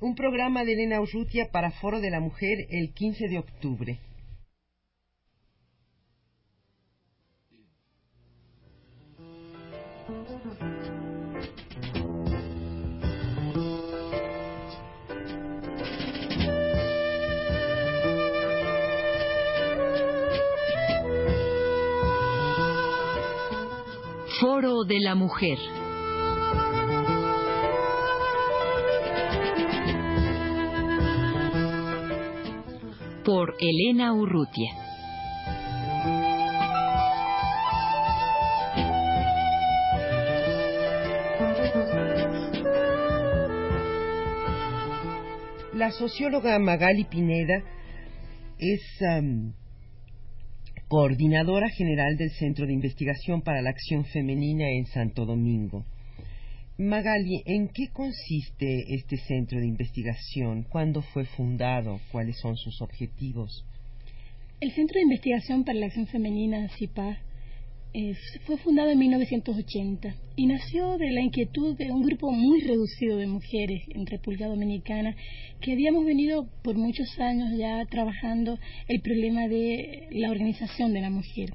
Un, programa de Elena Urrutia para Foro de la Mujer el 15 de octubre. Foro de la Mujer. Por Elena Urrutia. La socióloga Magali Pineda es coordinadora general del Centro de Investigación para la Acción Femenina en Santo Domingo. Magali, ¿en qué consiste este centro de investigación? ¿Cuándo fue fundado? ¿Cuáles son sus objetivos? El Centro de Investigación para la Acción Femenina, CIPA, fue fundado en 1980 y nació de la inquietud de un grupo muy reducido de mujeres en República Dominicana que habíamos venido por muchos años ya trabajando el problema de la organización de la mujer.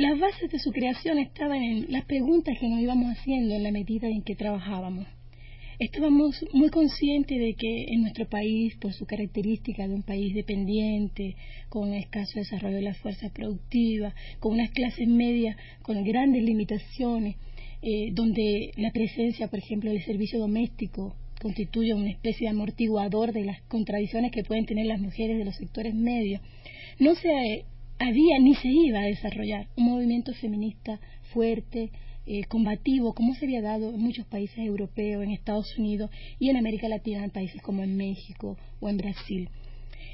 Las bases de su creación estaban en las preguntas que nos íbamos haciendo en la medida en que trabajábamos. Estábamos muy conscientes de que en nuestro país, por su característica de un país dependiente, con escaso desarrollo de las fuerzas productivas, con unas clases medias con grandes limitaciones, eh, donde la presencia, por ejemplo, del servicio doméstico constituye una especie de amortiguador de las contradicciones que pueden tener las mujeres de los sectores medios, no se había ni se iba a desarrollar un movimiento feminista fuerte, eh, combativo, como se había dado en muchos países europeos, en Estados Unidos y en América Latina, en países como en México o en Brasil.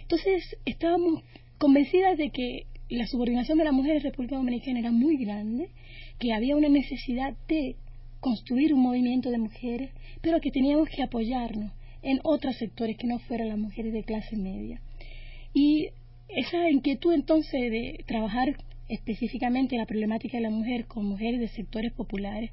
Entonces, estábamos convencidas de que la subordinación de la mujer en República Dominicana era muy grande, que había una necesidad de construir un movimiento de mujeres, pero que teníamos que apoyarnos en otros sectores que no fueran las mujeres de clase media. Y esa inquietud entonces de trabajar específicamente la problemática de la mujer con mujeres de sectores populares,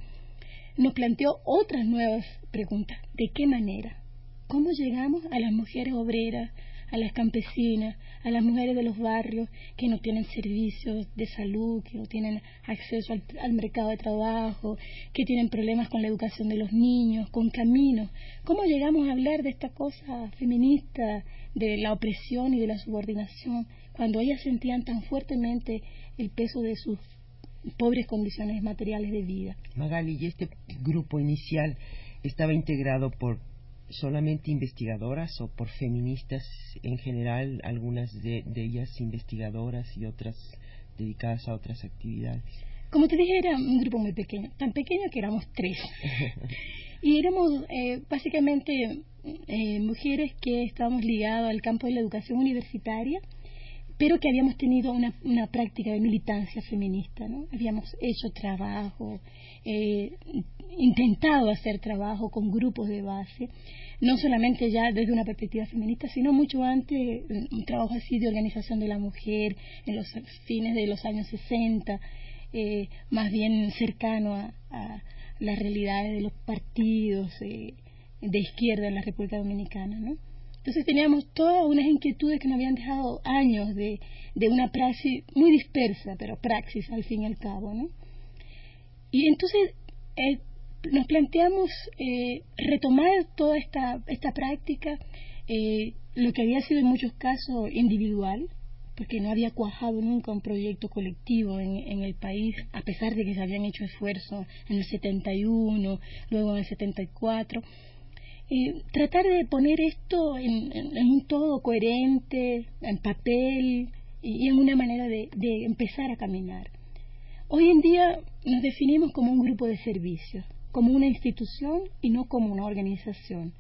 nos planteó otras nuevas preguntas. ¿De qué manera? ¿Cómo llegamos a las mujeres obreras, a las campesinas, a las mujeres de los barrios que no tienen servicios de salud, que no tienen acceso al, mercado de trabajo, que tienen problemas con la educación de los niños, con caminos. ¿Cómo llegamos a hablar de esta cosa feminista, de la opresión y de la subordinación, cuando ellas sentían tan fuertemente el peso de sus pobres condiciones materiales de vida? Magali, ¿y este grupo inicial estaba integrado por solamente investigadoras o por feministas en general, algunas de, ellas investigadoras y otras dedicadas a otras actividades? Como te dije, era un grupo muy pequeño, tan pequeño que éramos tres. y éramos eh, básicamente eh, mujeres que estábamos ligadas al campo de la educación universitaria pero que habíamos tenido una, una práctica de militancia feminista, ¿no? Habíamos hecho trabajo, eh, intentado hacer trabajo con grupos de base, no solamente ya desde una perspectiva feminista, sino mucho antes, un trabajo así de organización de la mujer en los fines de los años 60, eh, más bien cercano a, las realidades de los partidos eh, de izquierda en la República Dominicana, ¿no? Entonces teníamos todas unas inquietudes que nos habían dejado años de, de una praxis muy dispersa, pero praxis al fin y al cabo, ¿no? Y entonces eh, nos planteamos eh, retomar toda esta, esta práctica, eh, lo que había sido en muchos casos individual, porque no había cuajado nunca un proyecto colectivo en, en, el país, a pesar de que se habían hecho esfuerzos en el 71, luego en el 74 tratar de poner esto en, un todo coherente, en papel y, en una manera de, de, empezar a caminar. Hoy en día nos definimos como un grupo de servicios, como una institución y no como una organización.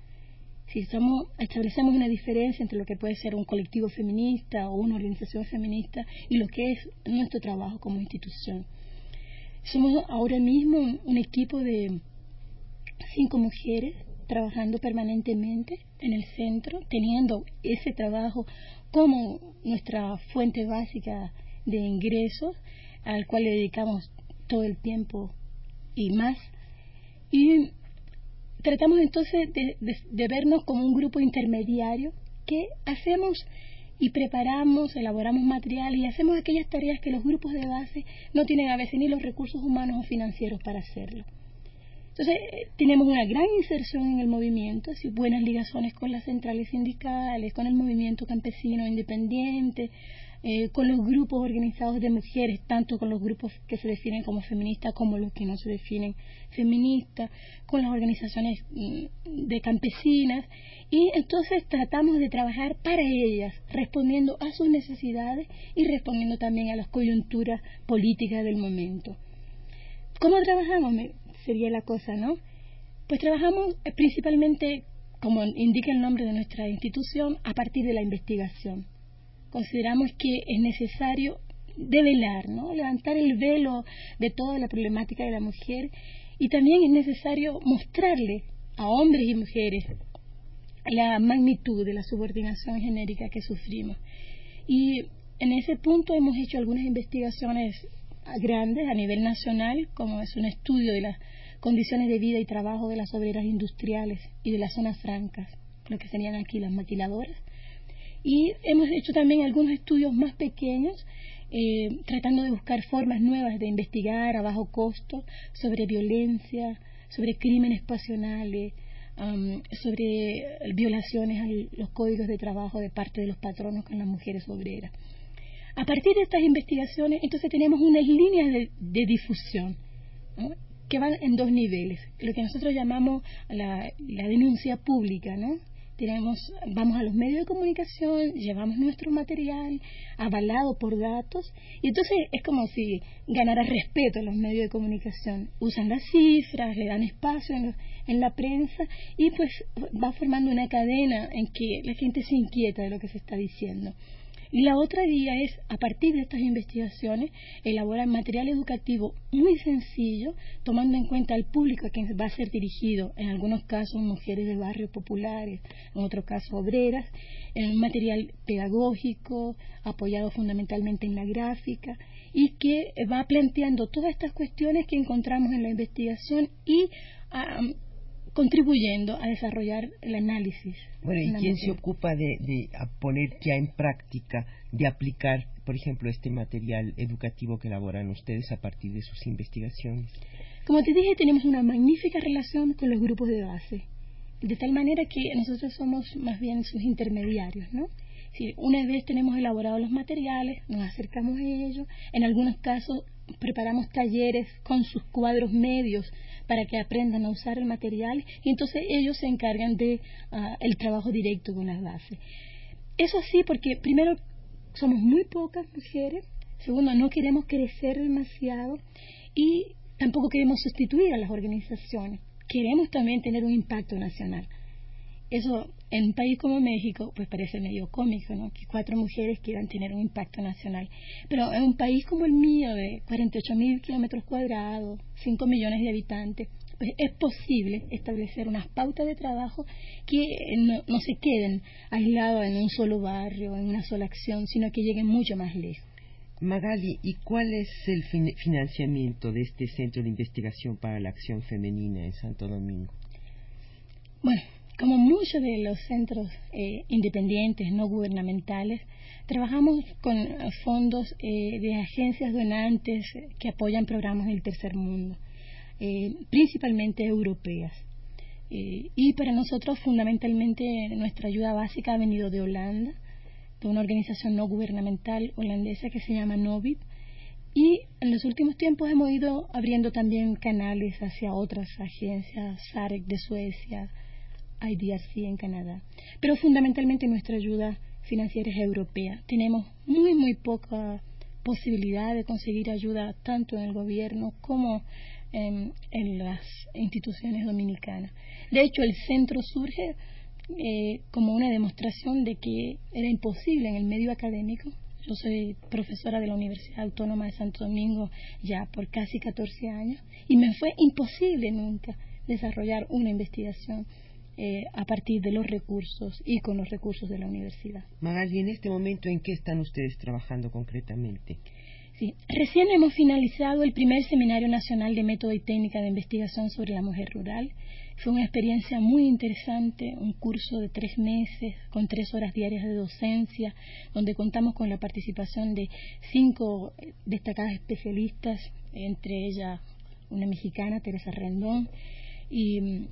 Si estamos, establecemos una diferencia entre lo que puede ser un colectivo feminista o una organización feminista y lo que es nuestro trabajo como institución. Somos ahora mismo un equipo de cinco mujeres trabajando permanentemente en el centro, teniendo ese trabajo como nuestra fuente básica de ingresos, al cual le dedicamos todo el tiempo y más. Y tratamos entonces de, vernos como un grupo intermediario que hacemos y preparamos, elaboramos material y hacemos aquellas tareas que los grupos de base no tienen a veces ni los recursos humanos o financieros para hacerlo. Entonces, tenemos una gran inserción en el movimiento, así, buenas ligaciones con las centrales sindicales, con el movimiento campesino independiente, eh, con los grupos organizados de mujeres, tanto con los grupos que se definen como feministas como los que no se definen feministas, con las organizaciones mm, de campesinas, y entonces tratamos de trabajar para ellas, respondiendo a sus necesidades y respondiendo también a las coyunturas políticas del momento. ¿Cómo trabajamos? Sería la cosa, ¿no? Pues trabajamos eh, principalmente, como indica el nombre de nuestra institución, a partir de la investigación consideramos que es necesario develar, ¿no? levantar el velo de toda la problemática de la mujer y también es necesario mostrarle a hombres y mujeres la magnitud de la subordinación genérica que sufrimos. Y en ese punto hemos hecho algunas investigaciones grandes a nivel nacional, como es un estudio de las condiciones de vida y trabajo de las obreras industriales y de las zonas francas, lo que serían aquí las maquiladoras, y hemos hecho también algunos estudios más pequeños, eh, tratando de buscar formas nuevas de investigar a bajo costo sobre violencia, sobre crímenes pasionales, sobre violaciones a los códigos de trabajo de parte de los patronos con las mujeres obreras. A partir de estas investigaciones, entonces tenemos unas líneas de, difusión que van en dos niveles, lo que nosotros llamamos la, denuncia pública, ¿no? vamos a los medios de comunicación, llevamos nuestro material avalado por datos y entonces es como si ganara respeto a los medios de comunicación. Usan las cifras, le dan espacio en, en la prensa y pues va formando una cadena en que la gente se inquieta de lo que se está diciendo. Y la otra vía es, a partir de estas investigaciones, elaborar material educativo muy sencillo, tomando en cuenta al público a quien va a ser dirigido, en algunos casos mujeres de barrios populares, en otros casos obreras, en un material pedagógico, apoyado fundamentalmente en la gráfica, y que va planteando todas estas cuestiones que encontramos en la investigación y ah, contribuyendo a desarrollar el análisis. Bueno, ¿y quién se ocupa de, poner ya en práctica, de aplicar, por ejemplo, este material educativo que elaboran ustedes a partir de sus investigaciones? Como te dije, tenemos una magnífica relación con los grupos de base, de tal manera que nosotros somos más bien sus intermediarios, ¿no? Si una vez tenemos elaborados los materiales, nos acercamos a ellos, en algunos casos preparamos talleres con sus cuadros medios para que aprendan a usar el material y entonces ellos se encargan de ah, el trabajo directo con las bases. Eso sí, porque primero somos muy pocas mujeres, segundo no queremos crecer demasiado y tampoco queremos sustituir a las organizaciones. Queremos también tener un impacto nacional. Eso en un país como México, pues parece medio cómico, ¿no? Que cuatro mujeres quieran tener un impacto nacional. Pero en un país como el mío, de 48 mil kilómetros cuadrados, 5 millones de habitantes, pues es posible establecer unas pautas de trabajo que no, no se queden aislados en un solo barrio, en una sola acción, sino que lleguen mucho más lejos. Magali, ¿y cuál es el financiamiento de este Centro de Investigación para la Acción Femenina en Santo Domingo? Bueno, como muchos de los centros eh, independientes, no gubernamentales, trabajamos con fondos eh, de agencias donantes que apoyan programas del tercer mundo, eh, principalmente europeas. y para nosotros, fundamentalmente, nuestra ayuda básica ha venido de Holanda, de una organización no gubernamental holandesa que se llama Novib. Y en los últimos tiempos hemos ido abriendo también canales hacia otras agencias, SAREC de Suecia, IDRC en Canadá. Pero fundamentalmente nuestra ayuda financiera es europea. Tenemos muy, muy poca posibilidad de conseguir ayuda tanto en el gobierno como en, las instituciones dominicanas. De hecho, el centro surge eh, como una demostración de que era imposible en el medio académico. Yo soy profesora de la Universidad Autónoma de Santo Domingo ya por casi 14 años y me fue imposible nunca desarrollar una investigación eh, a partir de los recursos y con los recursos de la universidad. Magali, en este momento, ¿en qué están ustedes trabajando concretamente? Sí, recién hemos finalizado el primer Seminario Nacional de Método y Técnica de Investigación sobre la Mujer Rural. Fue una experiencia muy interesante, un curso de tres meses con tres horas diarias de docencia, donde contamos con la participación de cinco destacadas especialistas, entre ellas una mexicana, Teresa Rendón. Y mm,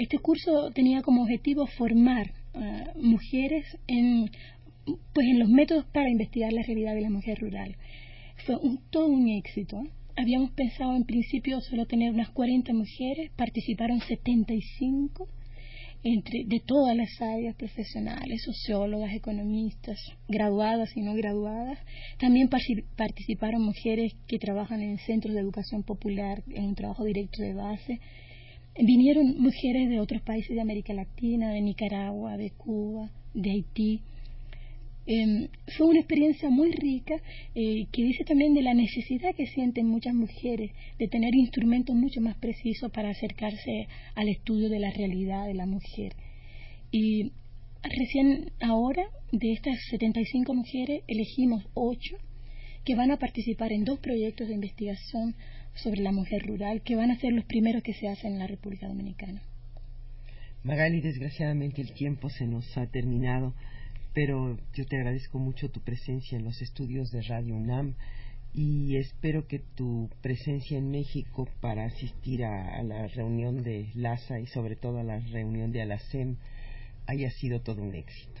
este curso tenía como objetivo formar a mujeres en, pues en los métodos para investigar la realidad de la mujer rural. Fue todo un éxito. Habíamos pensado en principio solo tener unas 40 mujeres, participaron 75 entre, de todas las áreas profesionales, sociólogas, economistas, graduadas y no graduadas. También participaron mujeres que trabajan en centros de educación popular, en un trabajo directo de base. Vinieron mujeres de otros países de América Latina, de Nicaragua, de Cuba, de Haití. Em, fue una experiencia muy rica eh, que dice también de la necesidad que sienten muchas mujeres de tener instrumentos mucho más precisos para acercarse al estudio de la realidad de la mujer. Y recién ahora, de estas 75 mujeres, elegimos 8 que van a participar en dos proyectos de investigación sobre la mujer rural, que van a ser los primeros que se hacen en la República Dominicana. Magali, desgraciadamente el tiempo se nos ha terminado pero yo te agradezco mucho tu presencia en los estudios de Radio UNAM y espero que tu presencia en México para asistir a, la reunión de LASA y sobre todo a la reunión de ALACEM haya sido todo un éxito.